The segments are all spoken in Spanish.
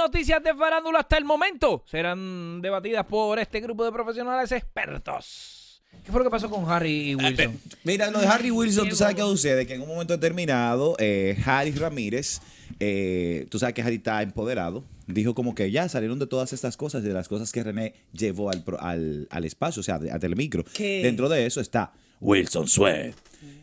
Noticias de farándula hasta el momento serán debatidas por este grupo de profesionales expertos. ¿Qué fue lo que pasó con Harry y Wilson? Mira, lo de Harry Wilson, tú sabes qué sucede, que en un momento determinado, eh, Harry Ramírez, eh, tú sabes que Harry está empoderado, dijo como que ya salieron de todas estas cosas, de las cosas que René llevó al, al, al espacio, o sea, a Telemicro. ¿Qué? Dentro de eso está Wilson Sweat.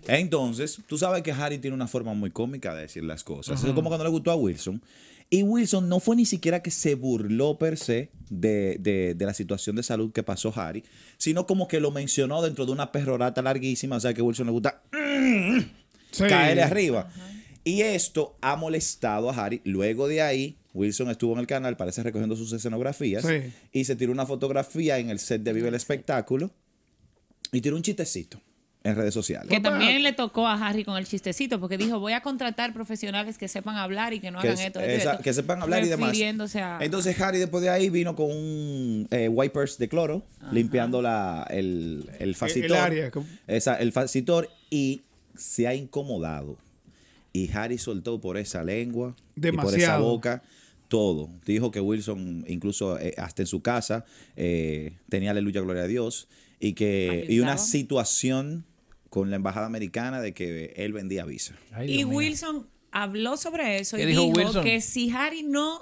Entonces, tú sabes que Harry tiene una forma muy cómica de decir las cosas. Es como cuando le gustó a Wilson. Y Wilson no fue ni siquiera que se burló per se de, de- de la situación de salud que pasó Harry, sino como que lo mencionó dentro de una perrorata larguísima. O sea que a Wilson le gusta caerle arriba. Y esto ha molestado a Harry. Luego de ahí, Wilson estuvo en el canal, parece recogiendo sus escenografías, Sí. y se tiró una fotografía en el set de Vive el Espectáculo y tiró un chistecito en redes sociales. Que también le tocó a Harry con el chistecito, porque dijo, voy a contratar profesionales que sepan hablar y que no que, hagan es- esto. esto y esa- esto", que sepan hablar y demás. a- Entonces Harry después de ahí vino con un eh, wipers de cloro, limpiando la, el, el facitor. área, como- Esa- el facitor y se ha incomodado. Y Harry soltó por esa lengua y por esa boca todo. Dijo que Wilson, incluso eh, hasta en su casa, eh, tenía aleluya, gloria a Dios. Y que y una situación con la embajada americana de que él vendía visa. Ay, Y. Wilson habló sobre eso y ¿Qué dijo que si Harry no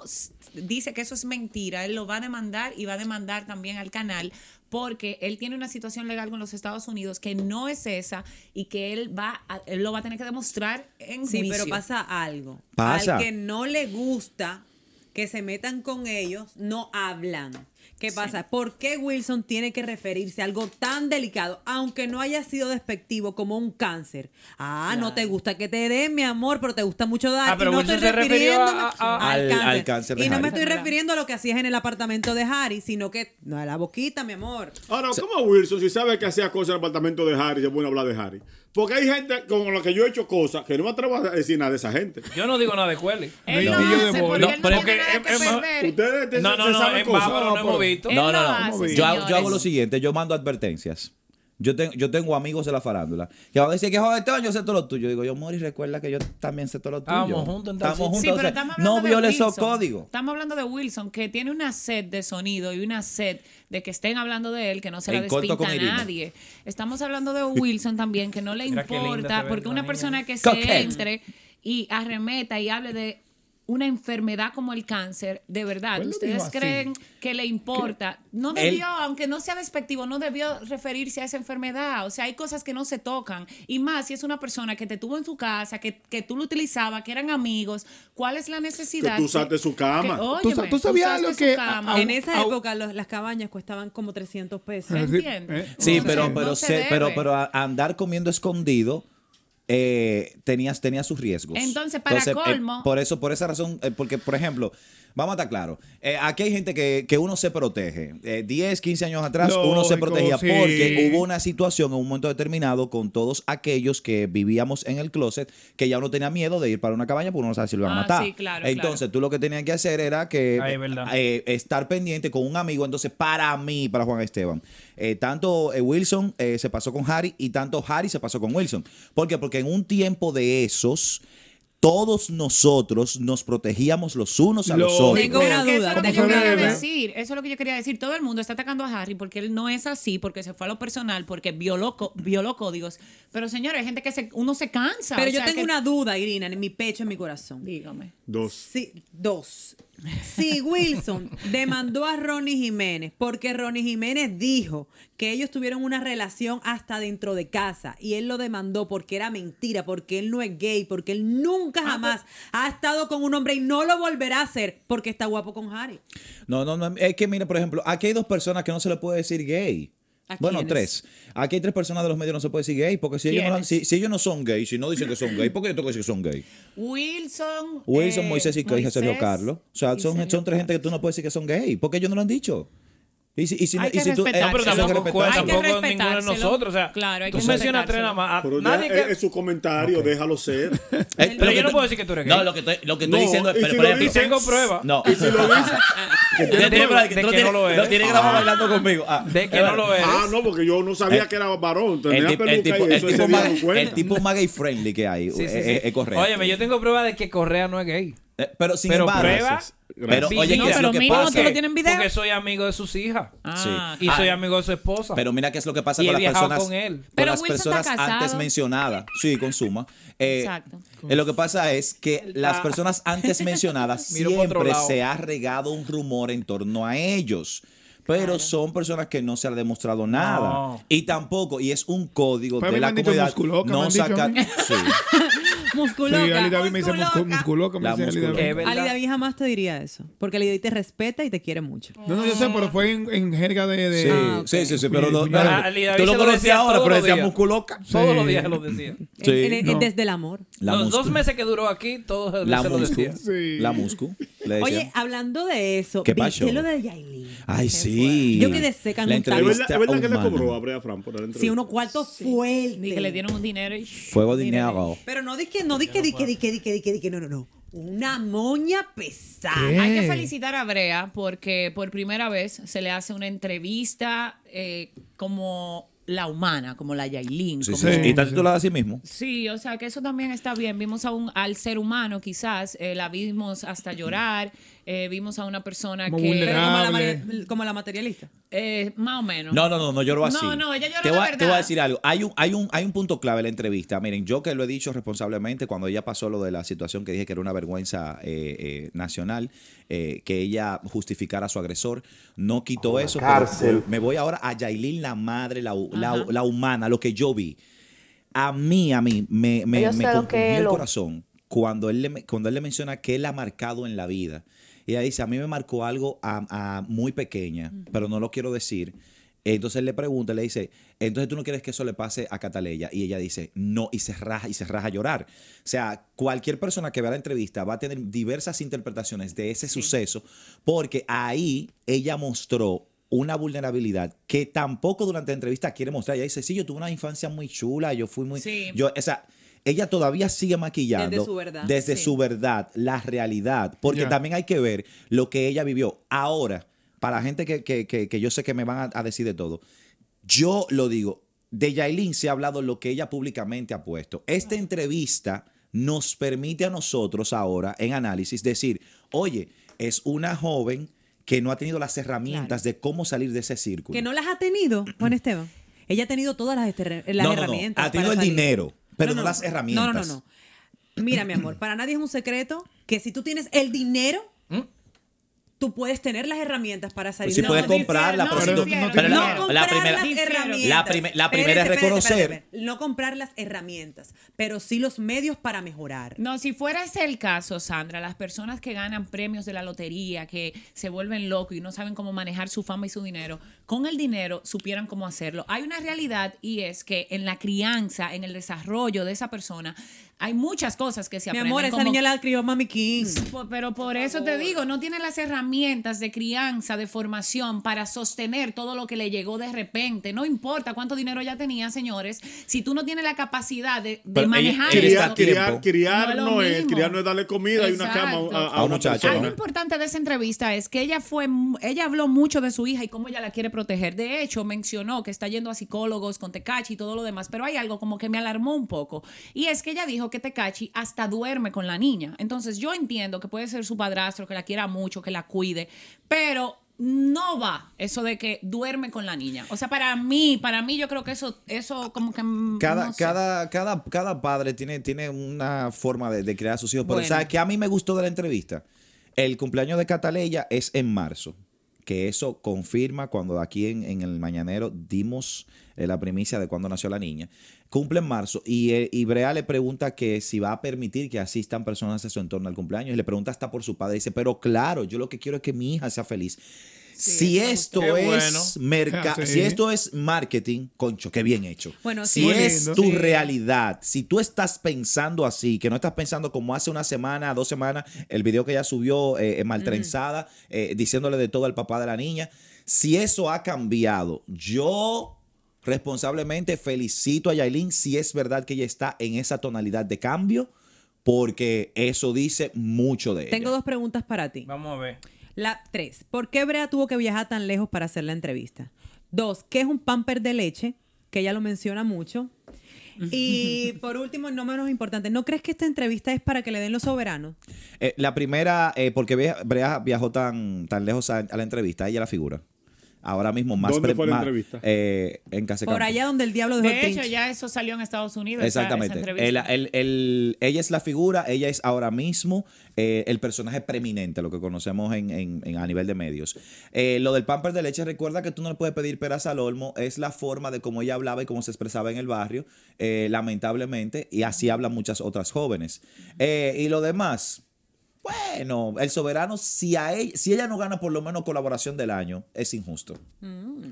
dice que eso es mentira, él lo va a demandar y va a demandar también al canal porque él tiene una situación legal con los Estados Unidos que no es esa y que él va a- él lo va a tener que demostrar en Sí, juicio. pero pasa algo. Pasa. Al que no le gusta que se metan con ellos, no hablan. ¿Qué pasa? ¿Por qué Wilson tiene que referirse a algo tan delicado, aunque no haya sido despectivo como un cáncer? Ah, no te gusta que te den, mi amor, pero te gusta mucho dar. Ah, pero y no Wilson estoy se a- a- Al- al cáncer de Y no me estoy refiriendo a lo que hacías en el apartamento de Harry, sino que no a la boquita, mi amor. Ahora, ¿cómo Wilson, si sabe que hacía cosas en el apartamento de Harry, se pone a hablar de Harry? Porque hay gente con la que yo he hecho cosas que no me atrevo a decir nada de esa gente. Yo no digo nada de Cueli. No. No, no no, no No, no, hace, Yo, hago- yo señores. hago lo siguiente, yo mando advertencias. Yo, tengo yo tengo amigos de la farándula que van a decir que joder, Esteban, yo sé todo lo tuyo. Digo, yo, Mori, recuerda que yo también sé todo lo tuyo. Estábamos juntos, entonces. Estamos juntos. Sí, pero estamos hablando no de viole esos Wilson. códigos. Estamos hablando de Wilson, que tiene una sed de sonido y una sed de que estén hablando de él, que no se la despinta a nadie. Estamos hablando de Wilson también, que no le Mira importa, porque una niña. persona que se Coquette. entre y arremeta y hable de una enfermedad como el cáncer, de verdad, Pues ¿ustedes creen que le importa? No Él- debió, aunque no sea despectivo, no debió referirse a esa enfermedad. O sea, hay cosas que no se tocan. Y más si es una persona que te tuvo en tu casa, que, que tú lo utilizabas, que eran amigos, ¿cuál es la necesidad? Que tú usaste su cama. Que, Tú óyeme, sa- tú sabías usaste lo su que- a- en esa época los- las cabañas costaban como 300 pesos. ¿Entiendes? Eh, Sí, pero, no pero, se- pero, pero a- andar comiendo escondido eh, tenías, tenía sus riesgos. Entonces, para eh, colmo- por eso, por esa razón, eh, porque, por ejemplo, vamos a estar claros. eh, aquí hay gente que, que uno se protege. Eh, 10, 15 años atrás uno se protegía sí. porque hubo una situación en un momento determinado con todos aquellos que vivíamos en el closet que ya uno tenía miedo de ir para una cabaña porque uno no sabe si lo iban a Ah, matar. sí, claro, Entonces, claro. tú lo que tenías que hacer era que Ay, es verdad. eh, estar pendiente con un amigo. Entonces, para mí, para Juan Esteban, eh, tanto eh, Wilson eh, se pasó con Harry y tanto Harry se pasó con Wilson. ¿Por qué? Porque en un tiempo de esos, todos nosotros nos protegíamos los unos a Lo- los otros. Tengo una duda. Eso es lo que tengo yo una quería duda. decir. Eso es lo que yo quería decir. Todo el mundo está atacando a Harry porque él no es así, porque se fue a lo personal, porque violó, violó códigos. Pero señores, hay gente que se, uno se cansa. Pero o yo sea tengo que- una duda, Irina, en mi pecho, en mi corazón. Dígame. Dos. Sí, dos. Si Wilson demandó a Ronnie Jiménez porque Ronnie Jiménez dijo que ellos tuvieron una relación hasta dentro de casa y él lo demandó porque era mentira, porque él no es gay, porque él nunca jamás ha estado con un hombre y no lo volverá a hacer porque está guapo con Harry. No, no, no. Es que, mira, por ejemplo, aquí hay dos personas que no se le puede decir gay. ¿A Bueno, quiénes? tres. Aquí hay tres personas de los medios que no se puede decir gay, porque si ellos, no, si, si ellos no son gay, si no dicen que son gay, ¿por qué yo tengo que decir que son gay? Wilson. Wilson, eh, Moisés y Sergio Moisés Carlos. O sea, son, Sergio son tres gente que tú no puedes decir que son gay, porque ellos no lo han dicho. Y si, y si, Hay y que si tú, respetar. eh, No, pero eso hay que tampoco, que tampoco ninguno de nosotros. O sea, Claro, hay tú que mencionas tres nada más. Pero nadie ya, que- es, es su comentario, déjalo ser. Eh, Pero yo no puedo decir que tú eres gay. No, lo que estoy, lo que estoy No, diciendo es, y pero, si por lo ejemplo, Y tengo pruebas no. Y si lo dice, que De- tiene de- tú lo no lo eres. tienes grabado bailando conmigo. Ah, De que no lo eres. Ah, no, porque yo no sabía que era varón. Tenía peluca y eso no el tipo más gay friendly que hay. Sí, sí, es, es- es correcto. Óyeme, yo tengo prueba de que Correa no es gay. Eh, pero sin pero embargo. prueba- Pero, Sí, oye, no, ¿qué es pero lo que mínimo pasa? tú lo tienes en video. Porque soy amigo de sus hijas. Ah, Y Ah. soy amigo de su esposa. Pero mira qué es lo que pasa Y con he las personas, con él. con Pero las Wilson está personas antes mencionadas. Sí, con Suma. Eh, Exacto. eh, lo que pasa es que las personas antes mencionadas siempre se ha regado un rumor en torno a ellos. Pero son personas que no se ha demostrado nada. No. Y tampoco, y es un código Pero de me la han dicho comunidad. musculoca, no sacar. Sí. Musculoca. Sí, Ali David me dice muscu- musculoca. me dice Ali. David. Es verdad. Ali David jamás te diría eso. Porque Ali David te respeta y te quiere mucho. No, no, yo sé, pero fue en, en jerga de. de Sí, Ah, sí, sí, sí, pero no- no- Ali David tú lo conocías ahora, pero decía musculoca. Todos los días lo decía. Desde el amor. La Los muscu. dos meses que duró aquí, todos La se lo muscu. decía. Sí. La muscu. Le decía. Oye, hablando de eso, ¿Qué ¿viste pasó? lo de Yailin? Ay, sí. Yo quedé seca en La un ¿Es taxi. entrevista es verdad que le cobró a Brea Fran por la entrevista? Sí, unos cuartos fuertes. Y que le dieron un dinero y... Fuego dinero. Pero no di que, no di que, di que, di que, di que, di que, di que, no, no, no. Una moña pesada. ¿Qué? Hay que felicitar a Brea porque por primera vez se le hace una entrevista eh, como la humana, como la Yailin. Sí, como- sí. Sí. Y está titulada así mismo. Sí, o sea que eso también está bien. Vimos a un, al ser humano quizás, eh, la vimos hasta llorar, eh, vimos a una persona Como que... Pero como la, como la materialista. eh, más o menos. No, no, no, no lloró así. No, no, ella lloró te voy, a- verdad. Te voy a decir algo. Hay un, hay, un, hay un punto clave en la entrevista. Miren, yo que lo he dicho responsablemente cuando ella pasó lo de la situación que dije que era una vergüenza eh, eh, nacional, eh, que ella justificara a su agresor, no quitó eso. pero me voy ahora a Yailin, la madre, la, la, la humana, lo que yo vi. A mí, a mí, me, me, me el lo- corazón cuando él, le, cuando él le menciona que él ha marcado en la vida. Y ella dice, a mí me marcó algo a, a muy pequeña, pero no lo quiero decir. Entonces él le pregunta, le dice, entonces tú no quieres que eso le pase a Cataleya. Y ella dice, no, y se raja, y se raja a llorar. O sea, cualquier persona que vea la entrevista va a tener diversas interpretaciones de ese suceso, porque ahí ella mostró una vulnerabilidad que tampoco durante la entrevista quiere mostrar. Ella dice, sí, yo tuve una infancia muy chula, yo fui muy... Sí. Yo, o sea, ella todavía sigue maquillando Desde su verdad. desde Sí. su verdad, la realidad, porque también hay que ver lo que ella vivió. Ahora, para la gente que, que- que- que yo sé que me van a, a decir de todo, yo lo digo, de Yailin se ha hablado lo que ella públicamente ha puesto. Esta entrevista nos permite a nosotros ahora, en análisis, decir, oye, es una joven que no ha tenido las herramientas de cómo salir de ese círculo. Que no las ha tenido, Juan Esteban. Ella ha tenido todas las, esterre- las No, no, no. herramientas. Ha tenido para el salir. dinero, pero no las herramientas. No, no, no, no. Mira, mi amor, para nadie es un secreto que si tú tienes el dinero, tú puedes tener las herramientas para salir Pues sí puedes no, pero si tú- difiero, pero no la- No la comprar primera, las herramientas. La prime- la primera es Espérate, reconocer- espérate, espérate. No comprar las herramientas, pero sí los medios para mejorar. No, si fuera ese el caso, Sandra, las personas que ganan premios de la lotería, que se vuelven locos y no saben cómo manejar su fama y su dinero, con el dinero supieran cómo hacerlo. Hay una realidad y es que en la crianza, en el desarrollo de esa persona, hay muchas cosas que se Mi aprenden. amor, esa como- niña la escribió Mami King. Po- Pero por eso te digo, no tiene las herramientas de crianza, de formación para sostener todo lo que le llegó de repente. No importa cuánto dinero ella tenía, señores, si tú no tienes la capacidad de, de manejar Criar, criar, criar No es lo no es, mismo. criar no es darle comida y una cama a, a- a A un muchacho, Algo importante de esa entrevista es que ella fue, ella habló mucho de su hija y cómo ella la quiere proteger. De hecho, mencionó que está yendo a psicólogos con Tecachi y todo lo demás, pero hay algo como que me alarmó un poco. Y es que ella dijo que Tecachi hasta duerme con la niña. Entonces yo entiendo que puede ser su padrastro, que la quiera mucho, que la cuide, pero no va eso de que duerme con la niña. O sea, para mí, para mí yo creo que eso, eso como que... mm, Cada, no sé. cada, cada, cada padre tiene, tiene una forma de, de criar a sus hijos. Pero Bueno. ¿sabes qué a mí me gustó de la entrevista? El cumpleaños de Cataleya es en marzo. Que eso confirma cuando aquí en, en el Mañanero dimos eh, la primicia de cuando nació la niña. Cumple en marzo y, eh, y Brea le pregunta que si va a permitir que asistan personas a su entorno al cumpleaños. Y le pregunta hasta por su padre. Dice, pero claro, yo lo que quiero es que mi hija sea feliz. Si esto Qué es bueno. merca- sí. si esto es marketing, concho, qué bien hecho. Bueno, si sí. Es tu Sí. realidad, si tú estás pensando así, que no estás pensando como hace una semana, dos semanas, el video que ella subió eh, eh, maltrenzada, eh, diciéndole de todo al papá de la niña, si eso ha cambiado, yo responsablemente felicito a Yailin si es verdad que ella está en esa tonalidad de cambio, porque eso dice mucho de ella. Tengo dos preguntas para ti. Vamos a ver. La tres, ¿por qué Brea tuvo que viajar tan lejos para hacer la entrevista? Dos, ¿qué es un pamper de leche? Que ella lo menciona mucho. Y por último, no menos importante, ¿no crees que esta entrevista es para que le den los soberanos? Eh, la primera, eh, porque Brea, viajó tan, tan lejos a, a la entrevista, ella la figura. Ahora mismo más... ¿Dónde fue la más, entrevista? eh, en Casa Por allá donde el diablo dejó el De hecho, ya eso salió en Estados Unidos. esa- esa Exactamente. entrevista. El- el- el- ella es la figura, ella es ahora mismo eh, el personaje preeminente, lo que conocemos en, en- en- a nivel de medios. Eh, lo del pamper de leche, recuerda que tú no le puedes pedir peras al olmo, es la forma de cómo ella hablaba y cómo se expresaba en el barrio, eh, lamentablemente, y así hablan muchas otras jóvenes. Eh, y lo demás, bueno, el soberano, si, a ella, si ella no gana por lo menos colaboración del año, es injusto.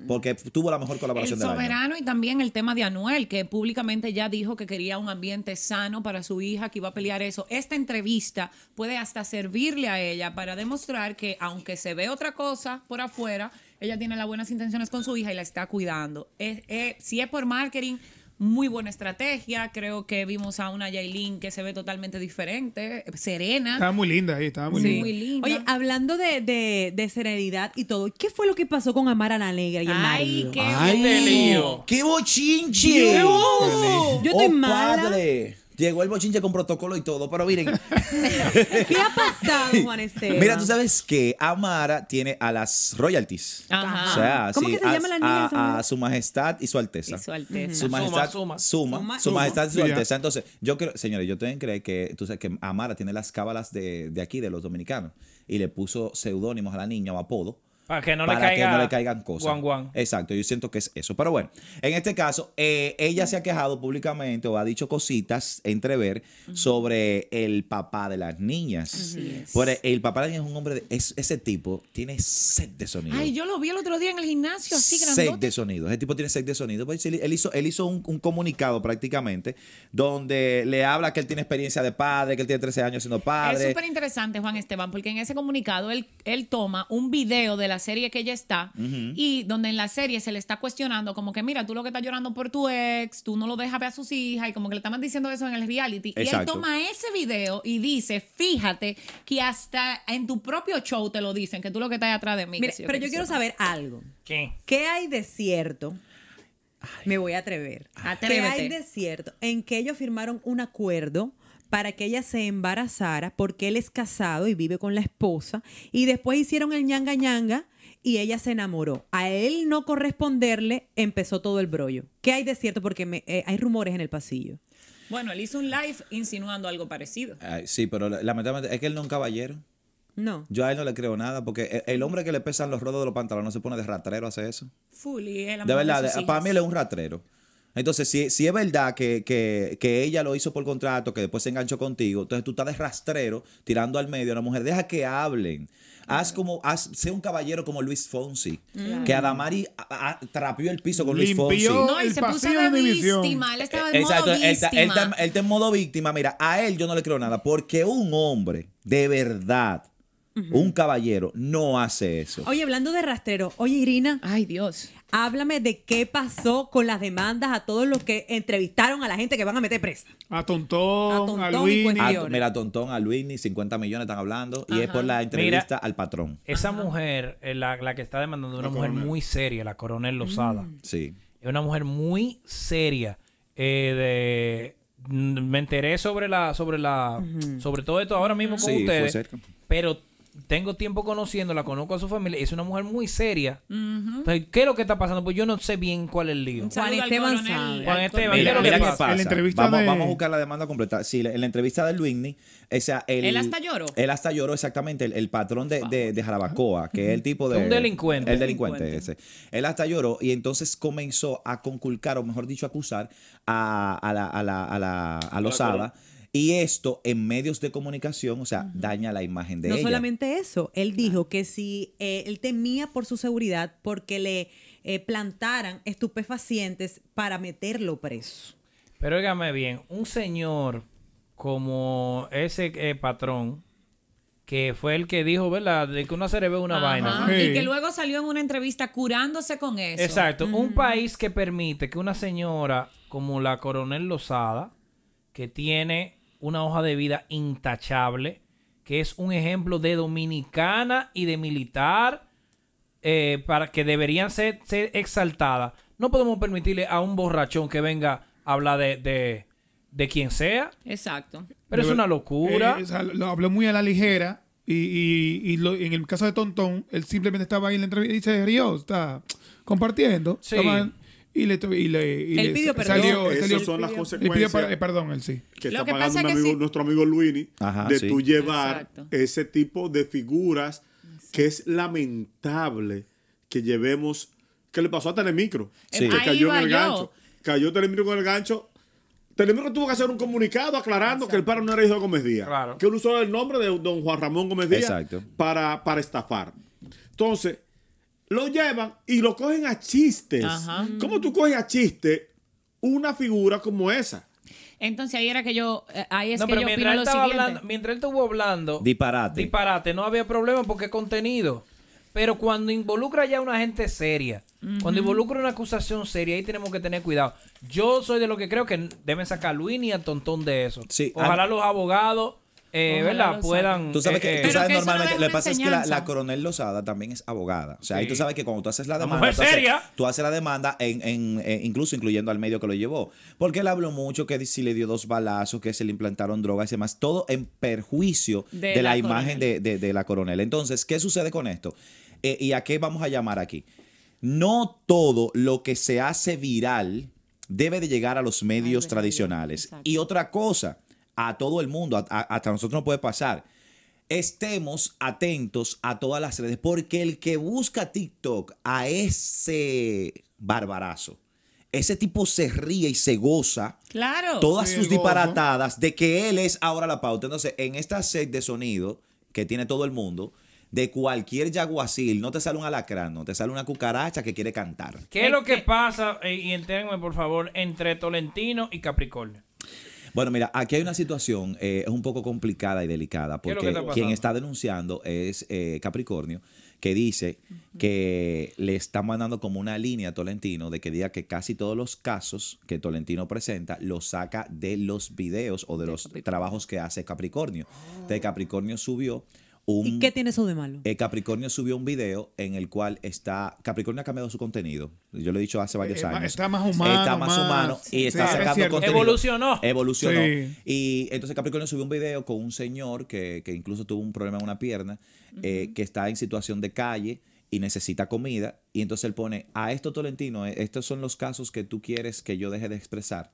Porque tuvo la mejor colaboración El del año. soberano y también el tema de Anuel, que públicamente ya dijo que quería un ambiente sano para su hija, que iba a pelear eso. Esta entrevista puede hasta servirle a ella para demostrar que aunque se ve otra cosa por afuera, ella tiene las buenas intenciones con su hija y la está cuidando. Es- es- si es por marketing, muy buena estrategia. Creo que vimos a una Yailin que se ve totalmente diferente, serena. Estaba muy linda ahí, estaba muy Sí. linda. muy linda. Oye, hablando de, de, de serenidad y todo, ¿qué fue lo que pasó con Amara la Negra y el Ay, marido? qué ¡Ay, Este lío. ¡Qué bochinche! Yo estoy ¡Oh, mala. padre! Llegó el bochinche con protocolo y todo, pero miren. ¿Qué ha pasado, Juan Esteban? Mira, tú sabes que Amara tiene a las royalties. Ajá. O sea, ¿Cómo sí, que se a, llama la niña a- esa? a su majestad y su alteza. Y su alteza. Su Suma, majestad, suma. suma, Suma. su majestad y su alteza. Entonces, yo creo, señores, yo tengo que creer que, tú sabes que Amara tiene las cábalas de, de aquí, de los dominicanos, y le puso seudónimos a la niña o apodo. Para que no le para caiga. que no le caigan cosas. Guan, guan. Exacto, yo siento que es eso. Pero bueno, en este caso, eh, ella se ha quejado públicamente o ha dicho cositas entrever sobre el papá de las niñas. Por el, el papá de las niñas es un hombre, de, es- ese tipo tiene set de sonido. Ay, yo lo vi el otro día en el gimnasio, así Set grandote. de sonido. Ese tipo tiene set de sonido. Pues, él, él hizo, él hizo un, un comunicado prácticamente donde le habla que él tiene experiencia de padre, que él tiene 13 años siendo Es padre. súper interesante, Juan Esteban, porque en ese comunicado él, él toma un video de la serie que ella está y donde en la serie se le está cuestionando como que, mira, tú lo que estás llorando por tu ex, tú no lo dejas ver a sus hijas y como que le estaban diciendo eso en el reality. Y él toma ese video y dice, fíjate que hasta en tu propio show te lo dicen, que tú lo que estás atrás de mí. Mira, pero yo quiero saber algo. ¿Qué? ¿Qué hay de cierto? Me voy a atrever. ¿Qué hay de cierto en que ellos firmaron un acuerdo para que ella se embarazara porque él es casado y vive con la esposa y después hicieron el ñanga ñanga y ella se enamoró. A él no corresponderle empezó todo el brollo. ¿Qué hay de cierto? Porque me- eh, hay rumores en el pasillo. Bueno, él hizo un live insinuando algo parecido. Ay, sí, pero lamentablemente es que él no es un caballero. No. Yo a él no le creo nada porque el, el hombre que le pesan los rodos de los pantalones no se pone de ratrero a hacer eso. Full, y él De verdad, de- para mí él es un ratrero. Entonces, si, si es verdad que, que- que ella lo hizo por contrato, que después se enganchó contigo, entonces tú estás de rastrero tirando al medio a una mujer. Deja que hablen. Haz como, haz, sé un caballero como Luis Fonsi. Que Adamari a- a- trapeó el piso con Luis Fonsi. No, y el se puso de víctima. Él estaba en Exacto, modo él, está- él víctima. está, él está en modo víctima. Mira, a él yo no le creo nada porque un hombre de verdad, un caballero, no hace eso. Oye, hablando de rastrero, oye Irina, Ay, Dios. Háblame de qué pasó con las demandas a todos los que entrevistaron a la gente que van a meter presa. A Tontón, A a, Tontón. A- mira, Tontón, a Luis, 50 millones están hablando. Y es por la entrevista al patrón. Esa mujer, eh, la, la que está demandando, es una mujer muy seria, la coronel Lozada. Sí. Es una mujer muy seria. eh, mm, me enteré sobre la, sobre la, sobre todo esto ahora mismo con Sí, fue ustedes. cerca. Pero tengo tiempo conociéndola, conozco a su familia, es una mujer muy seria. Entonces, ¿qué es lo que está pasando? Pues yo no sé bien cuál es el lío. Al Esteban sabe. Juan Esteban, Mira, ¿qué es lo mira que qué pasa? entrevista vamos, de- vamos a buscar la demanda completa. Sí, en la entrevista de Luigny, o sea, el, Él hasta lloró. Él hasta lloró, exactamente. El, el patrón de, de, de Jarabacoa, que es el tipo de. Un delincuente. El delincuente ese. Él hasta lloró y entonces comenzó a conculcar, o mejor dicho, acusar a, a la, a la, a la, a Lozada. Y esto en medios de comunicación, o sea, daña la imagen de no ella. solamente eso, él dijo que si eh, él temía por su seguridad porque le eh, plantaran estupefacientes para meterlo preso. Pero óigame bien, un señor como ese eh, patrón, que fue el que dijo, ¿verdad? De que una se le ve una Ajá. vaina. Sí. Y que luego salió en una entrevista curándose con eso. Exacto. Un país que permite que una señora como la coronel Lozada, que tiene una hoja de vida intachable, que es un ejemplo de dominicana y de militar, eh, para que deberían ser, ser exaltadas, no podemos permitirle a un borrachón que venga a hablar de, de, de quien sea. Exacto. Pero es una locura. Eh, o sea, lo habló muy a la ligera. Y, y, y lo- en el caso de Tontón, él simplemente estaba ahí en la entrevista y se rió, está compartiendo. Sí. Y le, y le y Él le pidió salió, perdón. él Esas salió- son las pidió consecuencias. per- eh, perdón, él sí. que Lo está que pagando pasa un es que amigo- sí. nuestro amigo Luini Ajá, de sí. tú llevar Exacto. ese tipo de figuras que es lamentable que llevemos. ¿Qué le pasó a Telemicro? Sí. Que Ahí cayó en el yo. gancho. Cayó Telemicro con el gancho. Telemicro tuvo que hacer un comunicado aclarando que el paro no era hijo de Gómez Díaz. Claro. Que él usó el nombre de don Juan Ramón Gómez Díaz. Para, para estafar. Entonces, lo llevan y lo cogen a chistes. Ajá. ¿Cómo tú coges a chiste una figura como esa? Entonces ahí era que yo, eh, ahí es no, que pero yo opino mientras él, lo estaba siguiente. hablando, mientras él estuvo hablando Disparate. disparate, no había problema porque es contenido. Pero cuando involucra ya a una gente seria, cuando involucra una acusación seria, ahí tenemos que tener cuidado. Yo soy de lo que creo que deben sacar a Luis y a Tontón de eso. Sí, Ojalá a- los abogados, eh, ¿verdad? Puedan. Tú sabes eh, que, eh, tú Pero sabes que no normalmente, lo que pasa es que la, coronel Lozada también es abogada. O sea, ahí Sí. tú sabes que cuando tú haces la demanda, mujer tú haces, seria. tú haces la demanda, en, en- eh, incluso incluyendo al medio que lo llevó. Porque él habló mucho que si le dio dos balazos, que se le implantaron drogas y demás, todo en perjuicio de, De la, la imagen de, coronel. de- de la coronel. Entonces, ¿qué sucede con esto? Eh, ¿Y a qué vamos a llamar aquí? No todo lo que se hace viral debe de llegar a los medios Ay, tradicionales. exacto. Y otra cosa, a todo el mundo, a- a- hasta nosotros nos puede pasar. Estemos atentos a todas las redes, porque el que busca TikTok a ese barbarazo, ese tipo se ríe y se goza Claro. todas Sí, sus disparatadas de que él es ahora la pauta. Entonces, en esta set de sonido que tiene todo el mundo, de cualquier yaguacil, no te sale un alacrán, no te sale una cucaracha que quiere cantar. ¿Qué es lo que pasa? eh, y entérenme, por favor, entre Tolentino y Capricornio. Bueno, mira, aquí hay una situación, eh, es un poco complicada y delicada, ¿Qué es lo porque está quien está denunciando es eh, Capricornio, que dice que le está mandando como una línea a Tolentino de que diga que casi todos los casos que Tolentino presenta los saca de los videos o de, los trabajos que hace Capricornio. Entonces Capricornio subió un... ¿Y qué tiene eso de malo? Eh, Capricornio subió un video en el cual está. Capricornio ha cambiado su contenido. Yo lo he dicho hace varios Eh, años. está más humano, Está más, más- humano y sí, está sí, sacando contenido. Evolucionó. Evolucionó. Sí. Y entonces Capricornio subió un video con un señor que, que incluso tuvo un problema en una pierna, eh, que está en situación de calle y necesita comida. Y entonces él pone: A esto, Tolentino, estos son los casos que tú quieres que yo deje de expresar.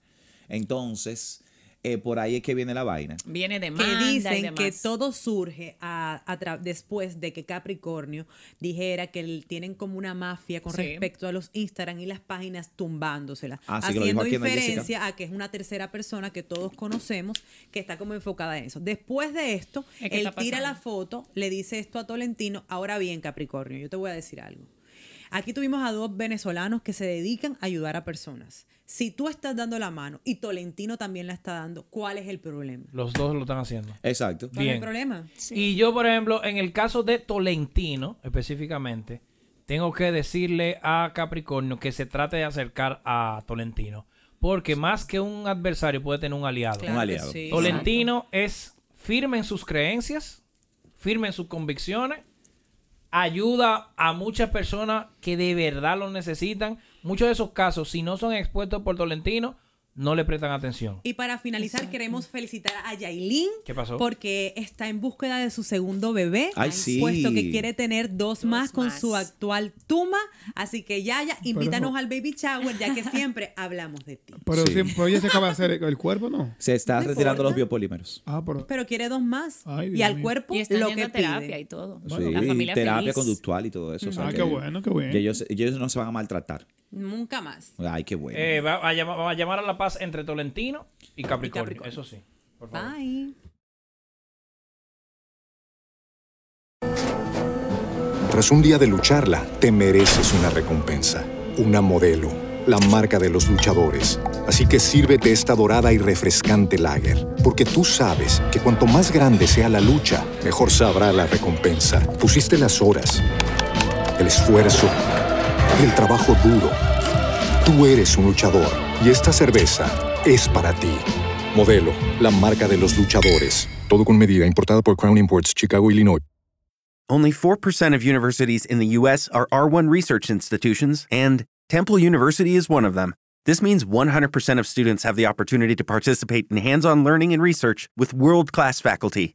Entonces, eh, por ahí es que viene la vaina. Viene de que y dicen demás. que todo surge a- después de que Capricornio dijera que el- tienen como una mafia con Sí. respecto a los Instagram y las páginas tumbándoselas, Ah, sí, haciendo inferencia a que es una tercera persona que todos conocemos que está como enfocada en eso. Después de esto, él tira la foto, le dice esto a Tolentino, ahora bien Capricornio, yo te voy a decir algo. Aquí tuvimos a dos venezolanos que se dedican a ayudar a personas. Si tú estás dando la mano y Tolentino también la está dando, ¿cuál es el problema? Los dos lo están haciendo. Exacto. ¿Cuál es Bien. el problema? Y yo, por ejemplo, en el caso de Tolentino, específicamente, tengo que decirle a Capricornio que se trate de acercar a Tolentino. Porque más que un adversario puede tener un aliado. Claro que aliado. sí. Tolentino es firme en sus creencias, firme en sus convicciones, ayuda a muchas personas que de verdad lo necesitan. Muchos de esos casos, si no son expuestos por Tolentino, no le prestan atención. Y para finalizar, queremos felicitar a Yailin. ¿Qué pasó? Porque está en búsqueda de su segundo bebé. Ay, sí. Puesto que quiere tener dos, más con más. su actual Tuma. Así que Yaya, invítanos Pero- al baby shower, ya que siempre hablamos de ti. Pero Sí. siempre, ella se acaba de hacer el, el cuerpo, ¿no? Se está No retirando los biopolímeros. Ah, pero. Pero quiere dos más. Ay, y al cuerpo Y está lo que terapia pide. y todo. Sí, La familia terapia feliz. conductual y todo eso. o sea Ah, que- qué bueno, qué bien. que ellos, ellos no se van a maltratar. Nunca más. Ay, qué bueno. Eh, va, a llamar, va a llamar a la paz entre Tolentino y Capricornio. Capricornio. Eso sí. Por favor. Bye. Tras un día de lucharla, te mereces una recompensa, una modelo, la marca de los luchadores. Así que sírvete esta dorada y refrescante lager, porque tú sabes que cuanto más grande sea la lucha, mejor sabrá la recompensa. Pusiste las horas, el esfuerzo, el trabajo duro. Tú eres un luchador y esta cerveza es para ti. Modelo, la marca de los luchadores. Todo con medida, importada por Crown Imports, Chicago, Illinois. Only 4% of universities in the U.S. are R1 research institutions, and Temple University is one of them. This means 100% of students have the opportunity to participate in hands on learning and research with world class faculty.